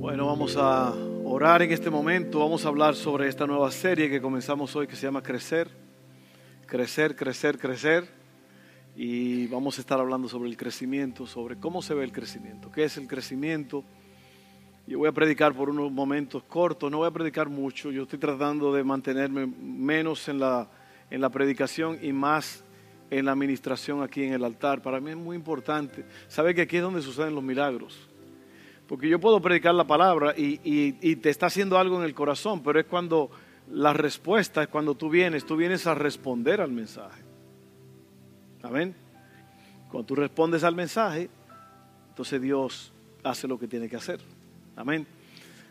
Bueno, vamos a orar en este momento. Vamos a hablar sobre esta nueva serie que comenzamos hoy que se llama Crecer. Crecer, crecer, crecer. Y vamos a estar hablando sobre el crecimiento, sobre cómo se ve el crecimiento, qué es el crecimiento. Yo voy a predicar por unos momentos cortos, no voy a predicar mucho. Yo estoy tratando de mantenerme menos en la, en la predicación y más en la administración aquí en el altar. Para mí es muy importante. Sabe que aquí es donde suceden los milagros. Porque yo puedo predicar la palabra y, te está haciendo algo en el corazón, pero es cuando la respuesta es cuando tú vienes, tú vienes a responder al mensaje. Amén. Cuando tú respondes al mensaje, entonces Dios hace lo que tiene que hacer. Amén.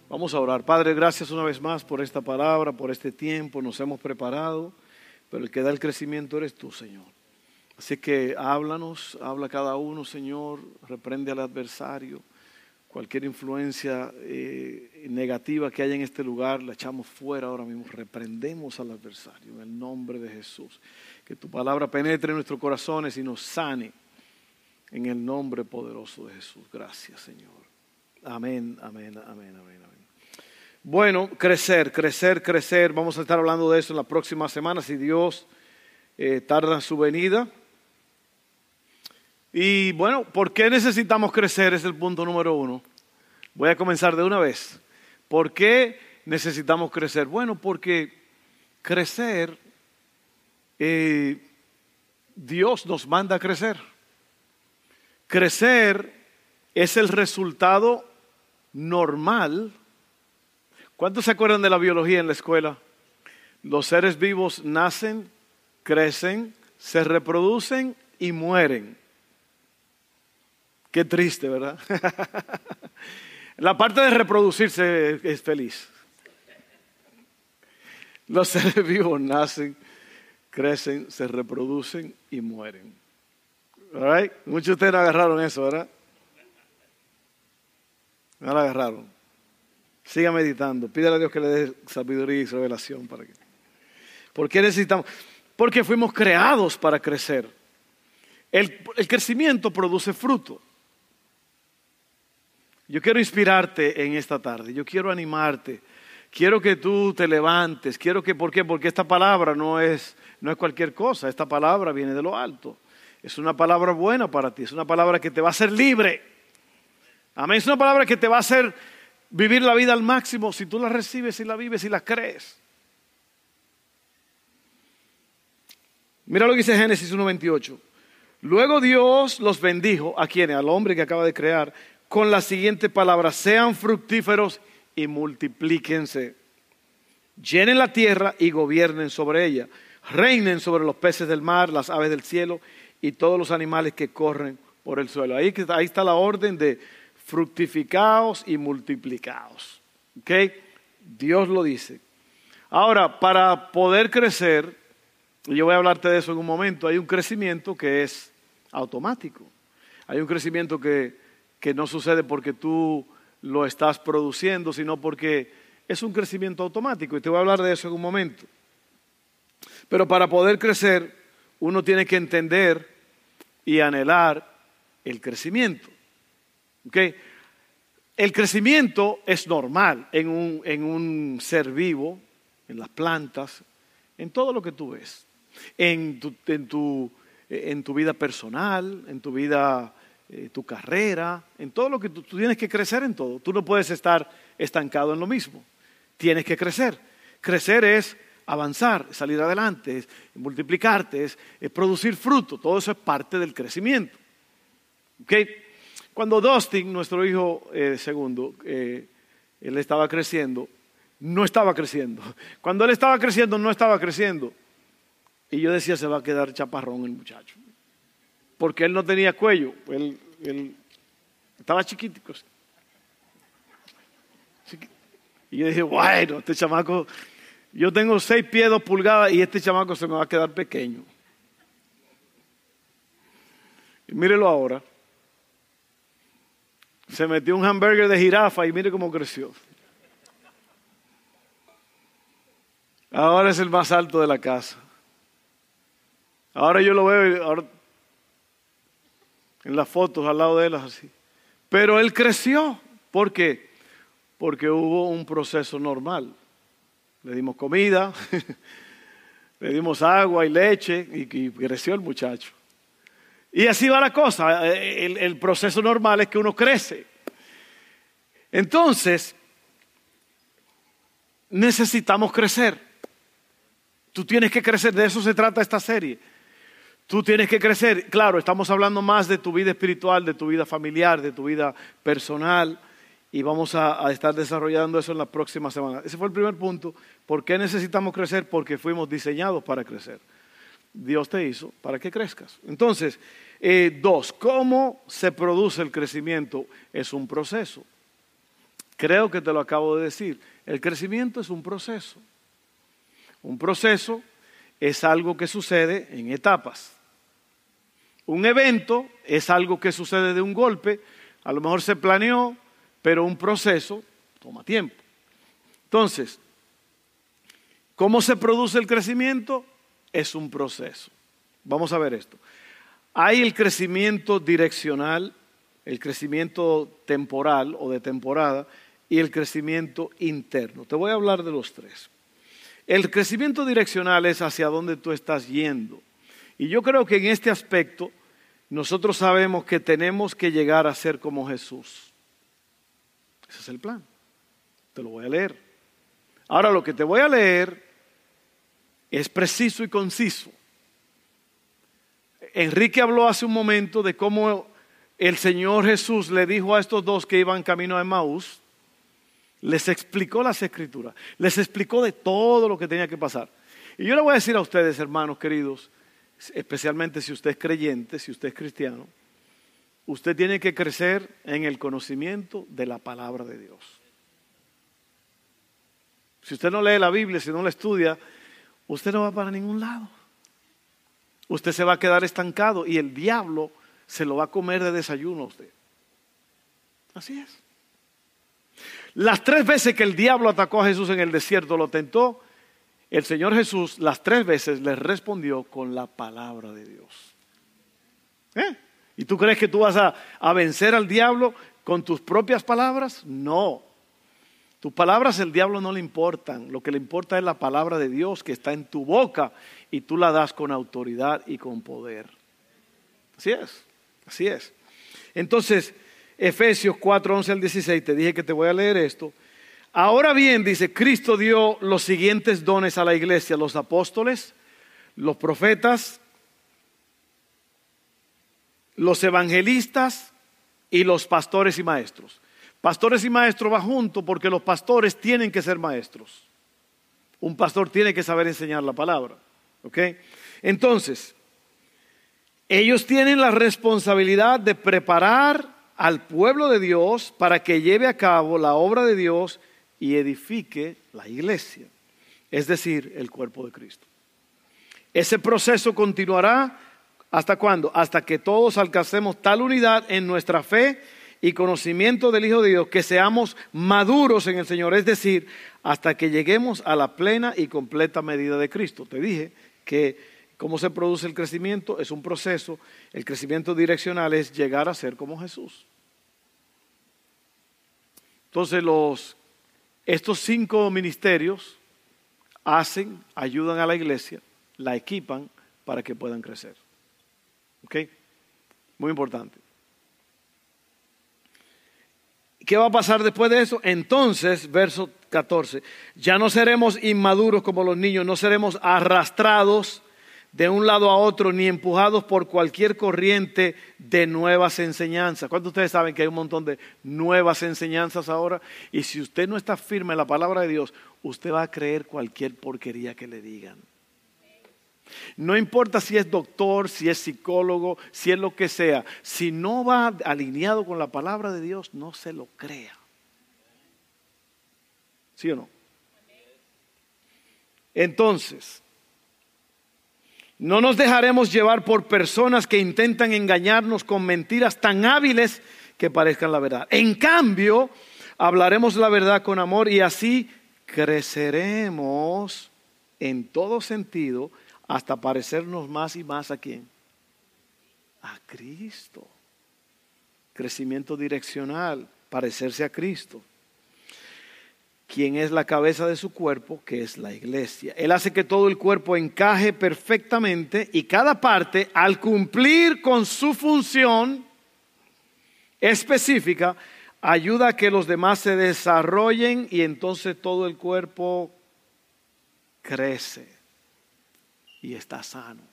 Vamos a orar. Padre, gracias una vez más por esta palabra, por este tiempo. Nos hemos preparado, pero el que da el crecimiento eres tú, Señor. Así que háblanos, habla cada uno, Señor, reprende al adversario Cualquier influencia eh, negativa que haya en este lugar la echamos fuera ahora mismo. Reprendemos al adversario en el nombre de Jesús. Que tu palabra penetre en nuestros corazones y nos sane en el nombre poderoso de Jesús. Gracias, Señor. Amén, amén, amén, amén, amén. Bueno, crecer, crecer, crecer. Vamos a estar hablando de eso en la próxima semana si Dios eh, tarda su venida. Y bueno, ¿por qué necesitamos crecer? Es el punto número uno. Voy a comenzar de una vez. ¿Por qué necesitamos crecer? Bueno, porque crecer, eh, Dios nos manda a crecer. Crecer es el resultado normal. ¿Cuántos se acuerdan de la biología en la escuela? Los seres vivos nacen, crecen, se reproducen y mueren. Qué triste, ¿verdad? La parte de reproducirse es feliz. Los seres vivos nacen, crecen, se reproducen y mueren. Muchos de ustedes agarraron eso, ¿verdad? No lo agarraron. Siga meditando. Pídale a Dios que le dé sabiduría y revelación para que. ¿Por qué necesitamos? Porque fuimos creados para crecer. El crecimiento produce fruto. Yo quiero inspirarte en esta tarde, yo quiero animarte, quiero que tú te levantes, quiero que, ¿por qué? Porque esta palabra no es, no es cualquier cosa, esta palabra viene de lo alto, es una palabra buena para ti, es una palabra que te va a hacer libre, amén, es una palabra que te va a hacer vivir la vida al máximo si tú la recibes y la vives y la crees. Mira lo que dice Génesis 1.28. Luego Dios los bendijo a quienes, al hombre que acaba de crear, con la siguiente palabra, sean fructíferos y multiplíquense. Llenen la tierra y gobiernen sobre ella. Reinen sobre los peces del mar, las aves del cielo y todos los animales que corren por el suelo. Ahí, está la orden de fructificaos y multiplicaos. ¿Ok? Dios lo dice. Ahora, para poder crecer, y yo voy a hablarte de eso en un momento, hay un crecimiento que es automático. Hay un crecimiento que que no sucede porque tú lo estás produciendo, sino porque es un crecimiento automático. Y te voy a hablar de eso en un momento. Pero para poder crecer, uno tiene que entender y anhelar el crecimiento. El crecimiento es normal en un, en un ser vivo, en las plantas, en todo lo que tú ves. En tu, en tu, en tu vida personal, en tu vida eh, tu carrera, en todo lo que tú, tienes que crecer en todo. Tú no puedes estar estancado en lo mismo. Tienes que crecer. Crecer es avanzar, salir adelante, es multiplicarte, es, producir fruto. Todo eso es parte del crecimiento. Cuando Dustin, nuestro hijo eh, segundo, eh, él estaba creciendo, no estaba creciendo. Cuando él estaba creciendo, no estaba creciendo. Y yo decía, se va a quedar chaparrón el muchacho porque él no tenía cuello, él, estaba chiquitico. Y yo dije, bueno, este chamaco, yo tengo seis pies, dos pulgadas y este chamaco se me va a quedar pequeño. Y mírelo ahora. Se metió un hamburger de jirafa y mire cómo creció. Ahora es el más alto de la casa. Ahora yo lo veo y ahora en las fotos al lado de él así. Pero él creció. ¿Por qué? porque hubo un proceso normal. Le dimos comida, le dimos agua y leche y, creció el muchacho. Y así va la cosa. El proceso normal es que uno crece. Entonces, necesitamos crecer. Tú tienes que crecer, de eso se trata esta serie. Tú tienes que crecer. Claro, estamos hablando más de tu vida espiritual, de tu vida familiar, de tu vida personal y vamos a, estar desarrollando eso en la próxima semana. Ese fue el primer punto. ¿Por qué necesitamos crecer? Porque fuimos diseñados para crecer. Dios te hizo para que crezcas. Entonces, eh, dos, ¿cómo se produce el crecimiento? Es un proceso. Creo que te lo acabo de decir. El crecimiento es un proceso. Un proceso es algo que sucede en etapas. Un evento es algo que sucede de un golpe. A lo mejor se planeó, pero un proceso toma tiempo. Entonces, ¿cómo se produce el crecimiento? Es un proceso. Vamos a ver esto. Hay el crecimiento direccional, el crecimiento temporal o de temporada y el crecimiento interno. Te voy a hablar de los tres. El crecimiento direccional es hacia dónde tú estás yendo. Y yo creo que en este aspecto nosotros sabemos que tenemos que llegar a ser como Jesús. Ese es el plan. Te lo voy a leer. Ahora lo que te voy a leer es preciso y conciso. Enrique habló hace un momento de cómo el Señor Jesús le dijo a estos dos que iban camino a Emmaús, les explicó las escrituras, les explicó de todo lo que tenía que pasar. Y yo le voy a decir a ustedes, hermanos queridos, especialmente si usted es creyente, si usted es cristiano, usted tiene que crecer en el conocimiento de la palabra de Dios. Si usted no lee la Biblia, si no la estudia, usted no va para ningún lado. Usted se va a quedar estancado y el diablo se lo va a comer de desayuno a usted. Así es. Las tres veces que el diablo atacó a Jesús en el desierto, lo tentó, el Señor Jesús las tres veces le respondió con la palabra de Dios. ¿Eh? ¿Y tú crees que tú vas a, vencer al diablo con tus propias palabras? No. Tus palabras el diablo no le importan. Lo que le importa es la palabra de Dios que está en tu boca y tú la das con autoridad y con poder. Así es, así es. Entonces, Efesios 4, 11 al 16, te dije que te voy a leer esto. Ahora bien, dice, Cristo dio los siguientes dones a la iglesia, los apóstoles, los profetas, los evangelistas y los pastores y maestros. Pastores y maestros va junto porque los pastores tienen que ser maestros. Un pastor tiene que saber enseñar la palabra. ¿Ok? Entonces, ellos tienen la responsabilidad de preparar al pueblo de Dios para que lleve a cabo la obra de Dios y edifique la iglesia, es decir, el cuerpo de Cristo. Ese proceso continuará ¿Hasta cuándo? Hasta que todos alcancemos tal unidad en nuestra fe y conocimiento del Hijo de Dios, que seamos maduros en el Señor, es decir, hasta que lleguemos a la plena y completa medida de Cristo. Te dije que cómo se produce el crecimiento es un proceso, el crecimiento direccional es llegar a ser como Jesús. Entonces los, estos cinco ministerios hacen, ayudan a la iglesia, la equipan para que puedan crecer. ¿Ok? Muy importante. ¿Qué va a pasar después de eso? Entonces, verso 14, ya no seremos inmaduros como los niños, no seremos arrastrados de un lado a otro ni empujados por cualquier corriente de nuevas enseñanzas. ¿Cuántos de ustedes saben que hay un montón de nuevas enseñanzas ahora? Y si usted no está firme en la palabra de Dios, usted va a creer cualquier porquería que le digan. No importa si es doctor, si es psicólogo, si es lo que sea, si no va alineado con la palabra de Dios, no se lo crea. ¿Sí o no? Entonces, no nos dejaremos llevar por personas que intentan engañarnos con mentiras tan hábiles que parezcan la verdad. En cambio, hablaremos la verdad con amor y así creceremos en todo sentido hasta parecernos más y más a quién? A Cristo. Crecimiento direccional, parecerse a Cristo. Quien es la cabeza de su cuerpo, que es la iglesia. Él hace que todo el cuerpo encaje perfectamente y cada parte, al cumplir con su función específica, ayuda a que los demás se desarrollen y entonces todo el cuerpo crece y está sano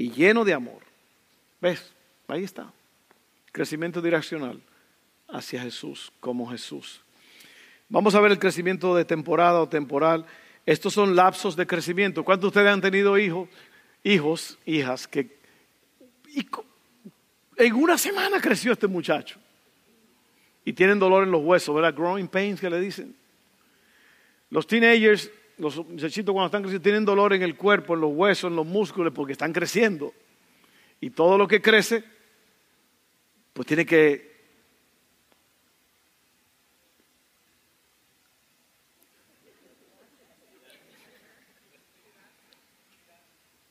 y lleno de amor. ¿Ves? Ahí está. Crecimiento direccional hacia Jesús, como Jesús. Vamos a ver el crecimiento de temporada o temporal. Estos son lapsos de crecimiento. ¿Cuántos de ustedes han tenido hijos, hijos, hijas que en una semana creció este muchacho? Y tienen dolor en los huesos, ¿verdad? Growing pains que le dicen. Los teenagers, los muchachitos cuando están creciendo, tienen dolor en el cuerpo, en los huesos, en los músculos, porque están creciendo. Y todo lo que crece, pues tiene que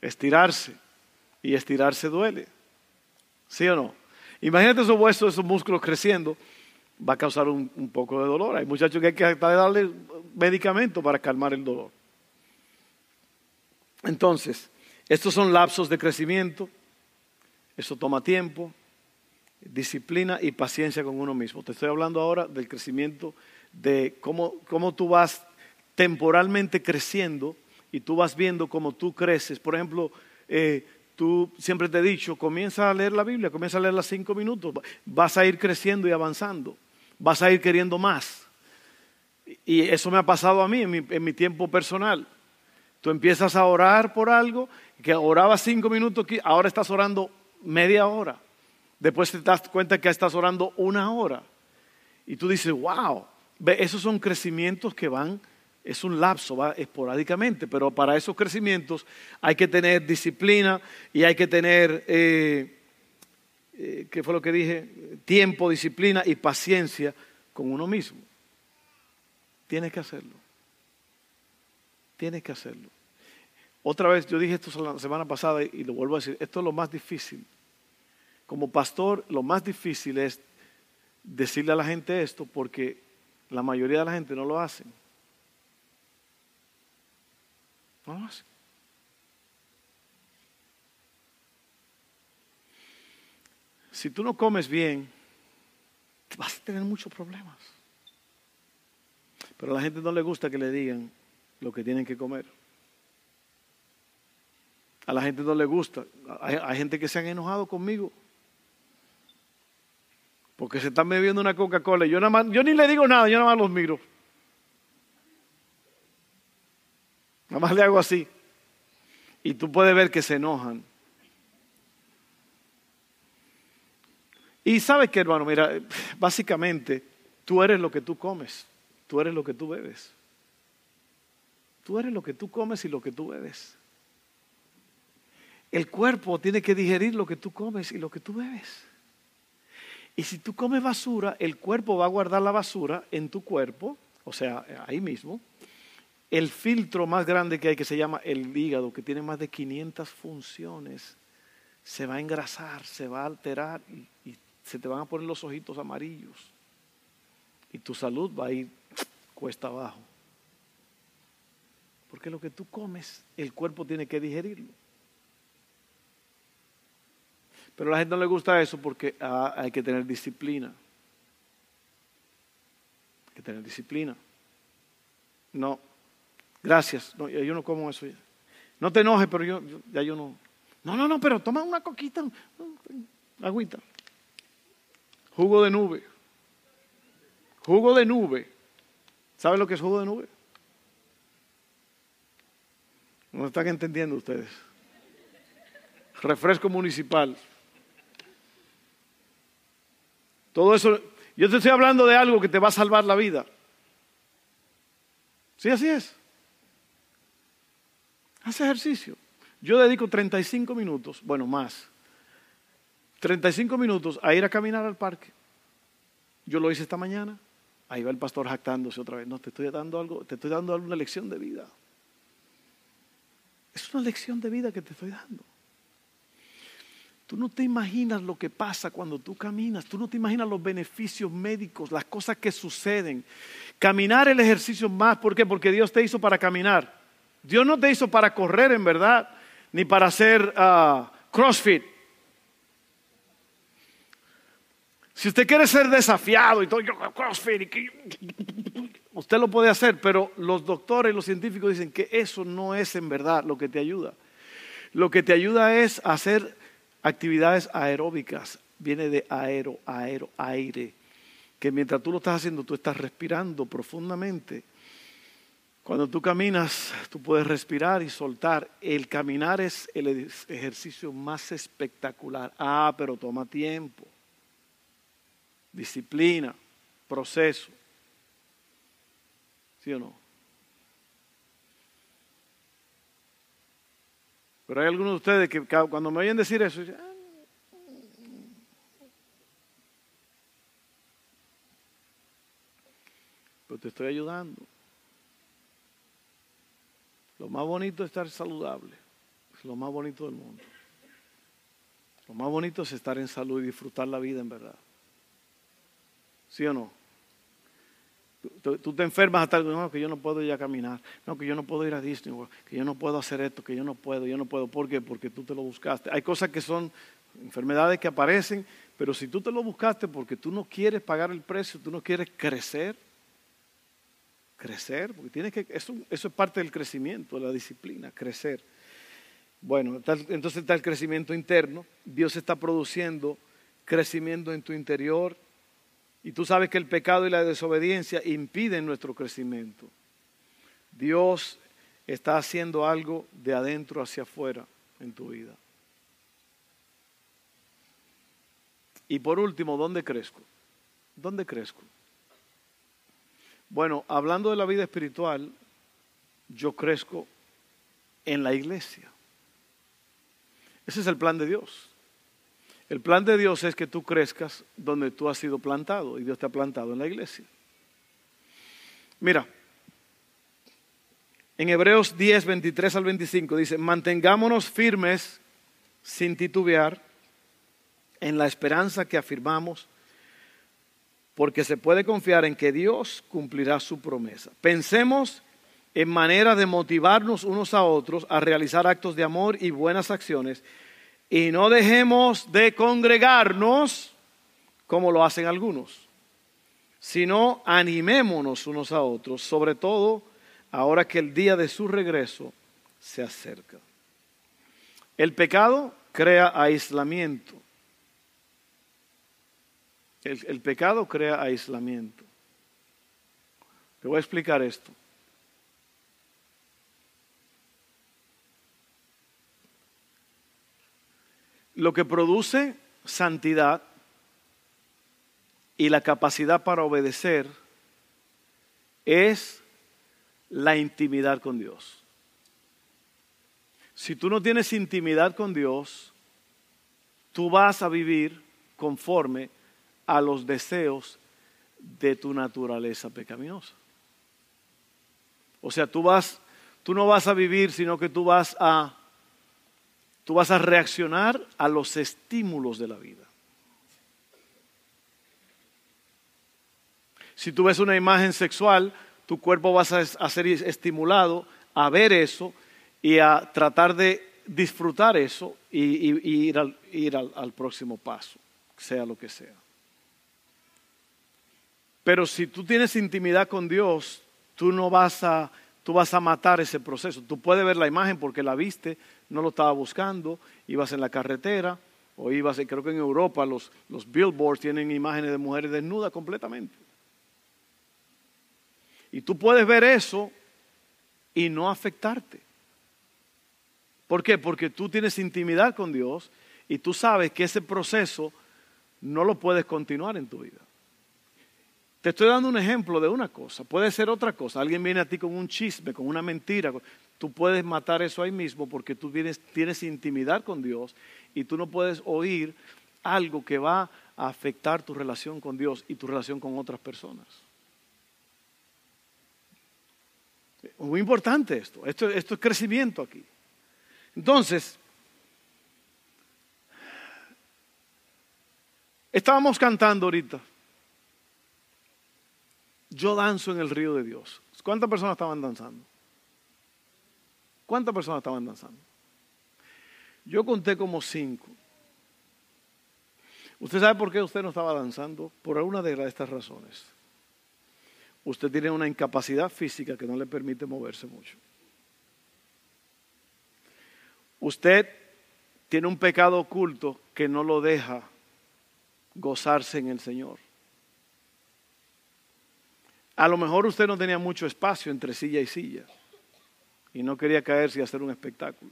estirarse. Y estirarse duele. ¿Sí o no? Imagínate esos huesos, esos músculos creciendo, va a causar un, poco de dolor. Hay muchachos que hay que darle medicamento para calmar el dolor. Entonces, estos son lapsos de crecimiento. Eso toma tiempo, disciplina y paciencia con uno mismo. Te estoy hablando ahora del crecimiento, de cómo, cómo tú vas temporalmente creciendo y tú vas viendo cómo tú creces. Por ejemplo, eh, tú siempre te he dicho, comienza a leer la Biblia, comienza a leerla cinco minutos, vas a ir creciendo y avanzando, vas a ir queriendo más. Y eso me ha pasado a mí en mi, en mi tiempo personal. Tú empiezas a orar por algo, que orabas cinco minutos, ahora estás orando media hora. Después te das cuenta que estás orando una hora. Y tú dices, wow, esos son crecimientos que van es un lapso, va esporádicamente, pero para esos crecimientos hay que tener disciplina y hay que tener, eh, eh, ¿qué fue lo que dije? Tiempo, disciplina y paciencia con uno mismo. Tienes que hacerlo. Tienes que hacerlo. Otra vez, yo dije esto la semana pasada y lo vuelvo a decir, esto es lo más difícil. Como pastor, lo más difícil es decirle a la gente esto porque la mayoría de la gente no lo hace. Si tú no comes bien, vas a tener muchos problemas. Pero a la gente no le gusta que le digan lo que tienen que comer. A la gente no le gusta. Hay, gente que se han enojado conmigo. Porque se están bebiendo una Coca-Cola. Yo, yo ni le digo nada, yo nada más los miro. Nada más le hago así. Y tú puedes ver que se enojan. Y sabes que, hermano, mira, básicamente tú eres lo que tú comes, tú eres lo que tú bebes. Tú eres lo que tú comes y lo que tú bebes. El cuerpo tiene que digerir lo que tú comes y lo que tú bebes. Y si tú comes basura, el cuerpo va a guardar la basura en tu cuerpo, o sea, ahí mismo, el filtro más grande que hay, que se llama el hígado, que tiene más de 500 funciones, se va a engrasar, se va a alterar y, se te van a poner los ojitos amarillos. Y tu salud va a ir cuesta abajo. Porque lo que tú comes, el cuerpo tiene que digerirlo. Pero a la gente no le gusta eso porque ah, hay que tener disciplina. Hay que tener disciplina. No, Gracias. No, yo no como eso. No te enojes, pero yo, ya yo no. No, no, no, pero toma una coquita, agüita. Jugo de nube. Jugo de nube. ¿Saben lo que es jugo de nube? No están entendiendo ustedes. Refresco municipal. Todo eso, yo te estoy hablando de algo que te va a salvar la vida. Sí, así es. Haz ejercicio. Yo dedico 35 minutos, bueno, más, 35 minutos a ir a caminar al parque. Yo lo hice esta mañana. Ahí va el pastor jactándose otra vez. No, te estoy dando algo, te estoy dando una lección de vida. Es una lección de vida que te estoy dando. Tú no te imaginas lo que pasa cuando tú caminas, tú no te imaginas los beneficios médicos, las cosas que suceden. Caminar el ejercicio más, ¿por qué? Porque Dios te hizo para caminar. Dios no te hizo para correr en verdad, ni para hacer ah, CrossFit. Si usted quiere ser desafiado y todo, yo CrossFit, usted lo puede hacer, pero los doctores, los científicos dicen que eso no es en verdad lo que te ayuda. Lo que te ayuda es hacer actividades aeróbicas. Viene de aero, aero, aire. Que mientras tú lo estás haciendo, tú estás respirando profundamente. Cuando tú caminas, tú puedes respirar y soltar. El caminar es el ejercicio más espectacular. Ah, pero toma tiempo disciplina, proceso. ¿Sí o no? Pero hay algunos de ustedes que cuando me oyen decir eso, dicen, ah, pero te estoy ayudando. Lo más bonito es estar saludable. Es lo más bonito del mundo. Lo más bonito es estar en salud y disfrutar la vida en verdad. ¿Sí o no? Tú, te enfermas hasta no, que yo no puedo ya caminar, no, que yo no puedo ir a Disney, que yo no puedo hacer esto, que yo no puedo, yo no puedo. ¿Por qué? Porque tú te lo buscaste. Hay cosas que son enfermedades que aparecen, pero si tú te lo buscaste porque tú no quieres pagar el precio, tú no quieres crecer, crecer, porque tienes que, eso, eso es parte del crecimiento, de la disciplina, crecer. Bueno, entonces está el crecimiento interno, Dios está produciendo crecimiento en tu interior, y tú sabes que el pecado y la desobediencia impiden nuestro crecimiento. Dios está haciendo algo de adentro hacia afuera en tu vida. Y por último, ¿dónde crezco? ¿Dónde crezco? Bueno, hablando de la vida espiritual, yo crezco en la iglesia. Ese es el plan de Dios. El plan de Dios es que tú crezcas donde tú has sido plantado y Dios te ha plantado en la iglesia. Mira, en Hebreos 10, 23 al 25 dice, mantengámonos firmes sin titubear en la esperanza que afirmamos, porque se puede confiar en que Dios cumplirá su promesa. Pensemos en manera de motivarnos unos a otros a realizar actos de amor y buenas acciones y no dejemos de congregarnos como lo hacen algunos, sino animémonos unos a otros, sobre todo ahora que el día de su regreso se acerca. El pecado crea aislamiento. El, pecado crea aislamiento. Te voy a explicar esto. Lo que produce santidad y la capacidad para obedecer es la intimidad con Dios. Si tú no tienes intimidad con Dios, tú vas a vivir conforme a los deseos de tu naturaleza pecaminosa. O sea, tú vas, tú no vas a vivir, sino que tú vas a Tú vas a reaccionar a los estímulos de la vida. Si tú ves una imagen sexual, tu cuerpo va a ser estimulado a ver eso y a tratar de disfrutar eso y, ir, al, ir al próximo paso, sea lo que sea. Pero si tú tienes intimidad con Dios, tú no vas a, tú vas a matar ese proceso. Tú puedes ver la imagen porque la viste, no lo estaba buscando, ibas en la carretera o ibas, creo que en Europa los, los billboards tienen imágenes de mujeres desnudas completamente. Y tú puedes ver eso y no afectarte. ¿Por qué? Porque tú tienes intimidad con Dios y tú sabes que ese proceso no lo puedes continuar en tu vida. Te estoy dando un ejemplo de una cosa, puede ser otra cosa. Alguien viene a ti con un chisme, con una mentira. Tú puedes matar eso ahí mismo porque tú tienes intimidad con Dios y tú no puedes oír algo que va a afectar tu relación con Dios y tu relación con otras personas. Muy importante esto. Esto, esto es crecimiento aquí. Entonces, Estábamos cantando ahorita. Yo danzo en el río de Dios. ¿Cuántas personas estaban danzando? ¿Cuántas personas estaban danzando? Yo conté como cinco. ¿Usted sabe por qué usted no estaba danzando? Por alguna de estas razones. Usted tiene una incapacidad física que no le permite moverse mucho. Usted tiene un pecado oculto que no lo deja gozarse en el Señor. A lo mejor usted no tenía mucho espacio entre silla y silla y no quería caerse y hacer un espectáculo.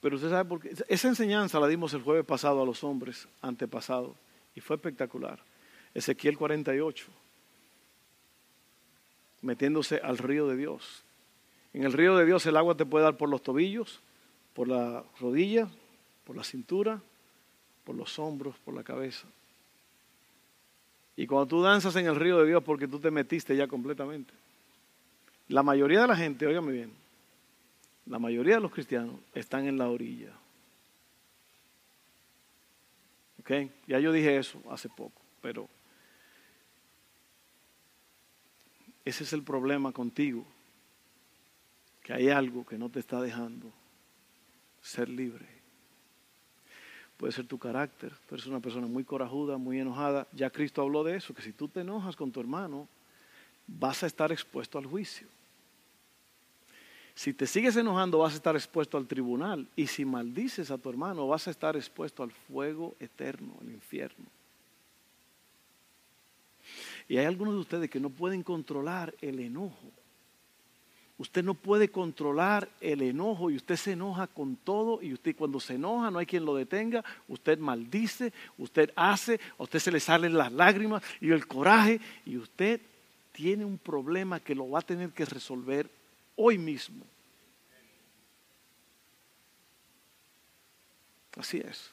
Pero usted sabe por qué. Esa enseñanza la dimos el jueves pasado a los hombres antepasados y fue espectacular. Ezequiel 48, metiéndose al río de Dios. En el río de Dios el agua te puede dar por los tobillos, por la rodilla, por la cintura, por los hombros, por la cabeza. Y cuando tú danzas en el río de Dios porque tú te metiste ya completamente. La mayoría de la gente, óigame bien, la mayoría de los cristianos están en la orilla. ¿Ok? Ya yo dije eso hace poco, pero ese es el problema contigo, que hay algo que no te está dejando ser libre. Puede ser tu carácter, tú eres una persona muy corajuda, muy enojada. Ya Cristo habló de eso, que si tú te enojas con tu hermano, vas a estar expuesto al juicio. Si te sigues enojando vas a estar expuesto al tribunal y si maldices a tu hermano vas a estar expuesto al fuego eterno, al infierno. Y hay algunos de ustedes que no pueden controlar el enojo. Usted no puede controlar el enojo y usted se enoja con todo y usted cuando se enoja no hay quien lo detenga, usted maldice, usted hace, a usted se le salen las lágrimas y el coraje y usted tiene un problema que lo va a tener que resolver hoy mismo. Así es.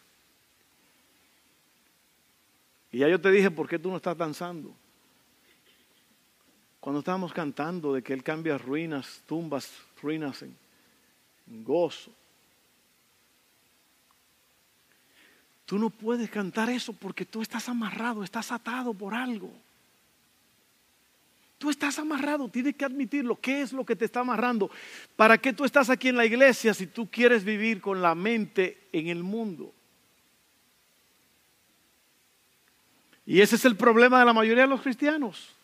Y ya yo te dije por qué tú no estás danzando. Cuando estábamos cantando de que Él cambia ruinas, tumbas, ruinas en, gozo. Tú no puedes cantar eso porque tú estás amarrado, estás atado por algo. Tú estás amarrado, tienes que admitirlo. ¿Qué es lo que te está amarrando? ¿Para qué tú estás aquí en la iglesia si tú quieres vivir con la mente en el mundo? Y ese es el problema de la mayoría de los cristianos.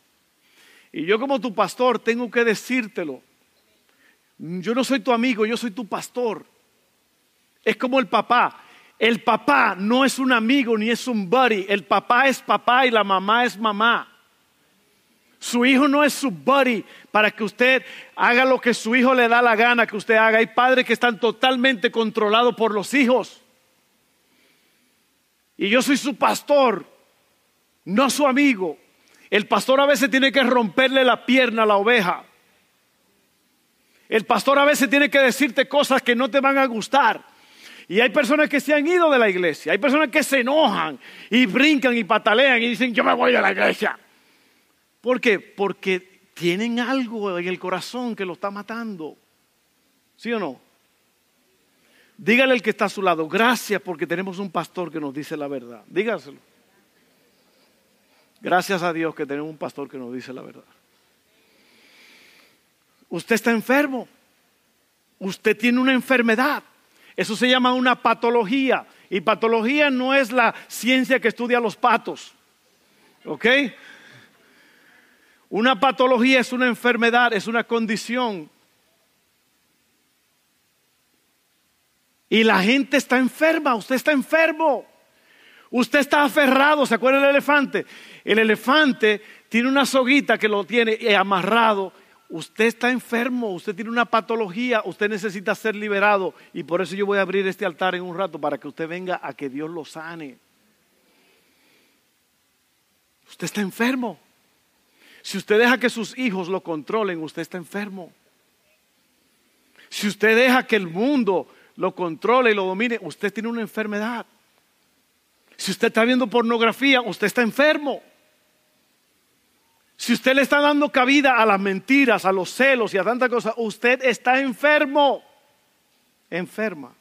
Y yo como tu pastor tengo que decírtelo. Yo no soy tu amigo, yo soy tu pastor. Es como el papá. El papá no es un amigo ni es un buddy. El papá es papá y la mamá es mamá. Su hijo no es su buddy para que usted haga lo que su hijo le da la gana que usted haga. Hay padres que están totalmente controlados por los hijos. Y yo soy su pastor, no su amigo. El pastor a veces tiene que romperle la pierna a la oveja. El pastor a veces tiene que decirte cosas que no te van a gustar. Y hay personas que se han ido de la iglesia. Hay personas que se enojan y brincan y patalean y dicen, yo me voy de la iglesia. ¿Por qué? Porque tienen algo en el corazón que lo está matando. ¿Sí o no? Dígale al que está a su lado, gracias porque tenemos un pastor que nos dice la verdad. Dígaselo. Gracias a Dios que tenemos un pastor que nos dice la verdad. Usted está enfermo. Usted tiene una enfermedad. Eso se llama una patología. Y patología no es la ciencia que estudia los patos. ¿Ok? Una patología es una enfermedad, es una condición. Y la gente está enferma, usted está enfermo. Usted está aferrado, ¿se acuerda del elefante? El elefante tiene una soguita que lo tiene amarrado. Usted está enfermo, usted tiene una patología, usted necesita ser liberado. Y por eso yo voy a abrir este altar en un rato para que usted venga a que Dios lo sane. Usted está enfermo. Si usted deja que sus hijos lo controlen, usted está enfermo. Si usted deja que el mundo lo controle y lo domine, usted tiene una enfermedad. Si usted está viendo pornografía, usted está enfermo. Si usted le está dando cabida a las mentiras, a los celos y a tanta cosa, usted está enfermo. enferma.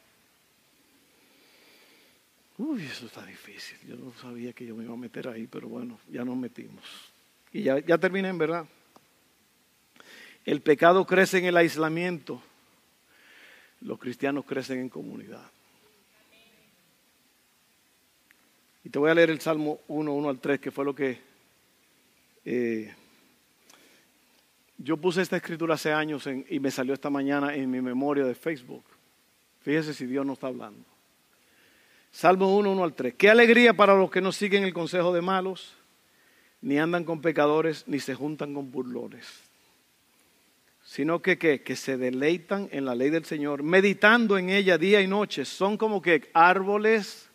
Uy, eso está difícil. Yo no sabía que yo me iba a meter ahí, pero bueno, ya nos metimos. Y ya, ya terminé, en verdad. El pecado crece en el aislamiento. Los cristianos crecen en comunidad. Y te voy a leer el Salmo 1, 1 al 3, que fue lo que... Eh, yo puse esta escritura hace años y me salió esta mañana en mi memoria de Facebook. Fíjese si Dios no está hablando. Salmo 1, 1 al 3. Qué alegría para los que no siguen el consejo de malos, ni andan con pecadores, ni se juntan con burlones. Sino que, que se deleitan en la ley del Señor, meditando en ella día y noche. Son como que árboles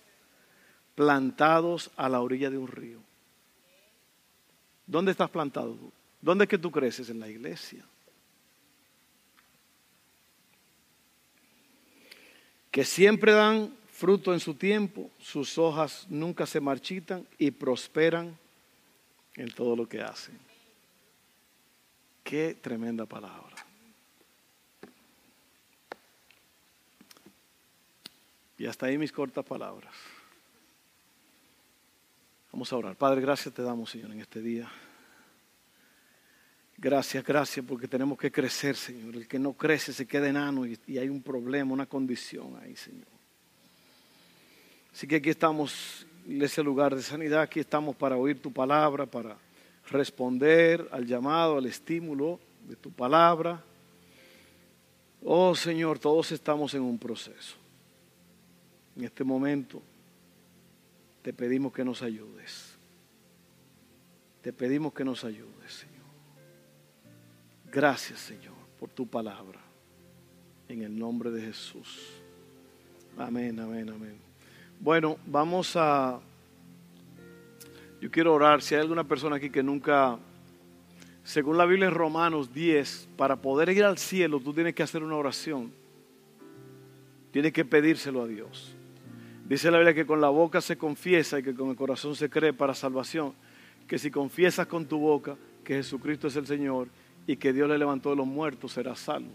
plantados a la orilla de un río. ¿Dónde estás plantado ¿Dónde es que tú creces? En la iglesia. Que siempre dan fruto en su tiempo, sus hojas nunca se marchitan y prosperan en todo lo que hacen. Qué tremenda palabra. Y hasta ahí mis cortas palabras. Vamos a orar. Padre, gracias te damos, Señor, en este día. Gracias, gracias, porque tenemos que crecer, Señor. El que no crece se queda enano y, hay un problema, una condición ahí, Señor. Así que aquí estamos ese lugar de sanidad, aquí estamos para oír tu palabra, para responder al llamado, al estímulo de tu palabra. Oh Señor, todos estamos en un proceso. En este momento te pedimos que nos ayudes. Te pedimos que nos ayudes, Señor. Gracias, Señor, por tu palabra. En el nombre de Jesús. Amén, amén, amén. Bueno, vamos a... Yo quiero orar. Si hay alguna persona aquí que nunca... Según la Biblia en Romanos 10, para poder ir al cielo tú tienes que hacer una oración. Tienes que pedírselo a Dios. Dice la Biblia que con la boca se confiesa y que con el corazón se cree para salvación. Que si confiesas con tu boca que Jesucristo es el Señor y que Dios le levantó de los muertos, serás salvo.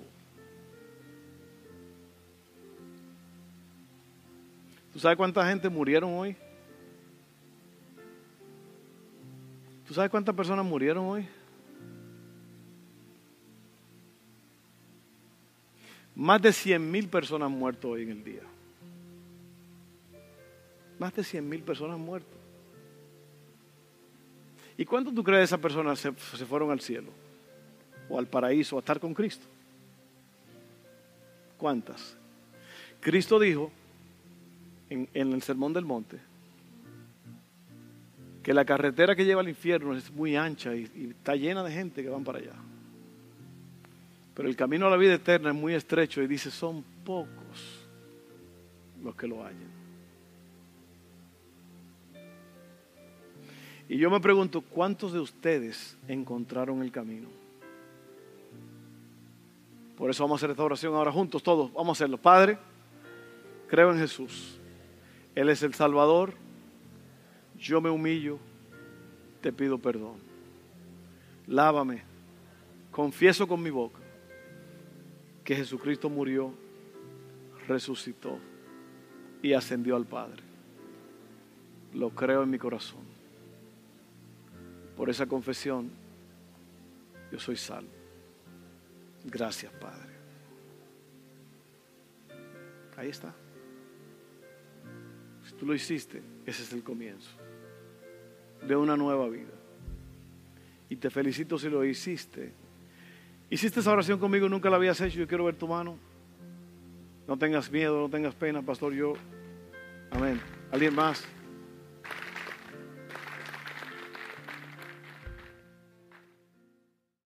¿Tú sabes cuánta gente murieron hoy? ¿Tú sabes cuántas personas murieron hoy? Más de 100 mil personas muertas hoy en el día. Más de 100 mil personas muertas. ¿Y cuánto tú crees esas personas se, se, fueron al cielo? O al paraíso, a estar con Cristo. ¿Cuántas? Cristo dijo en, en el Sermón del Monte que la carretera que lleva al infierno es muy ancha y, y está llena de gente que van para allá. Pero el camino a la vida eterna es muy estrecho y dice, son pocos los que lo hallan. Y yo me pregunto, ¿cuántos de ustedes encontraron el camino? Por eso vamos a hacer esta oración ahora juntos, todos. Vamos a hacerlo. Padre, creo en Jesús. Él es el Salvador. Yo me humillo. Te pido perdón. Lávame. Confieso con mi boca que Jesucristo murió, resucitó y ascendió al Padre. Lo creo en mi corazón por esa confesión, yo soy salvo. Gracias, Padre. Ahí está. Si tú lo hiciste, ese es el comienzo de una nueva vida. Y te felicito si lo hiciste. Hiciste esa oración conmigo, nunca la habías hecho, yo quiero ver tu mano. No tengas miedo, no tengas pena, pastor, yo. Amén. ¿Alguien más?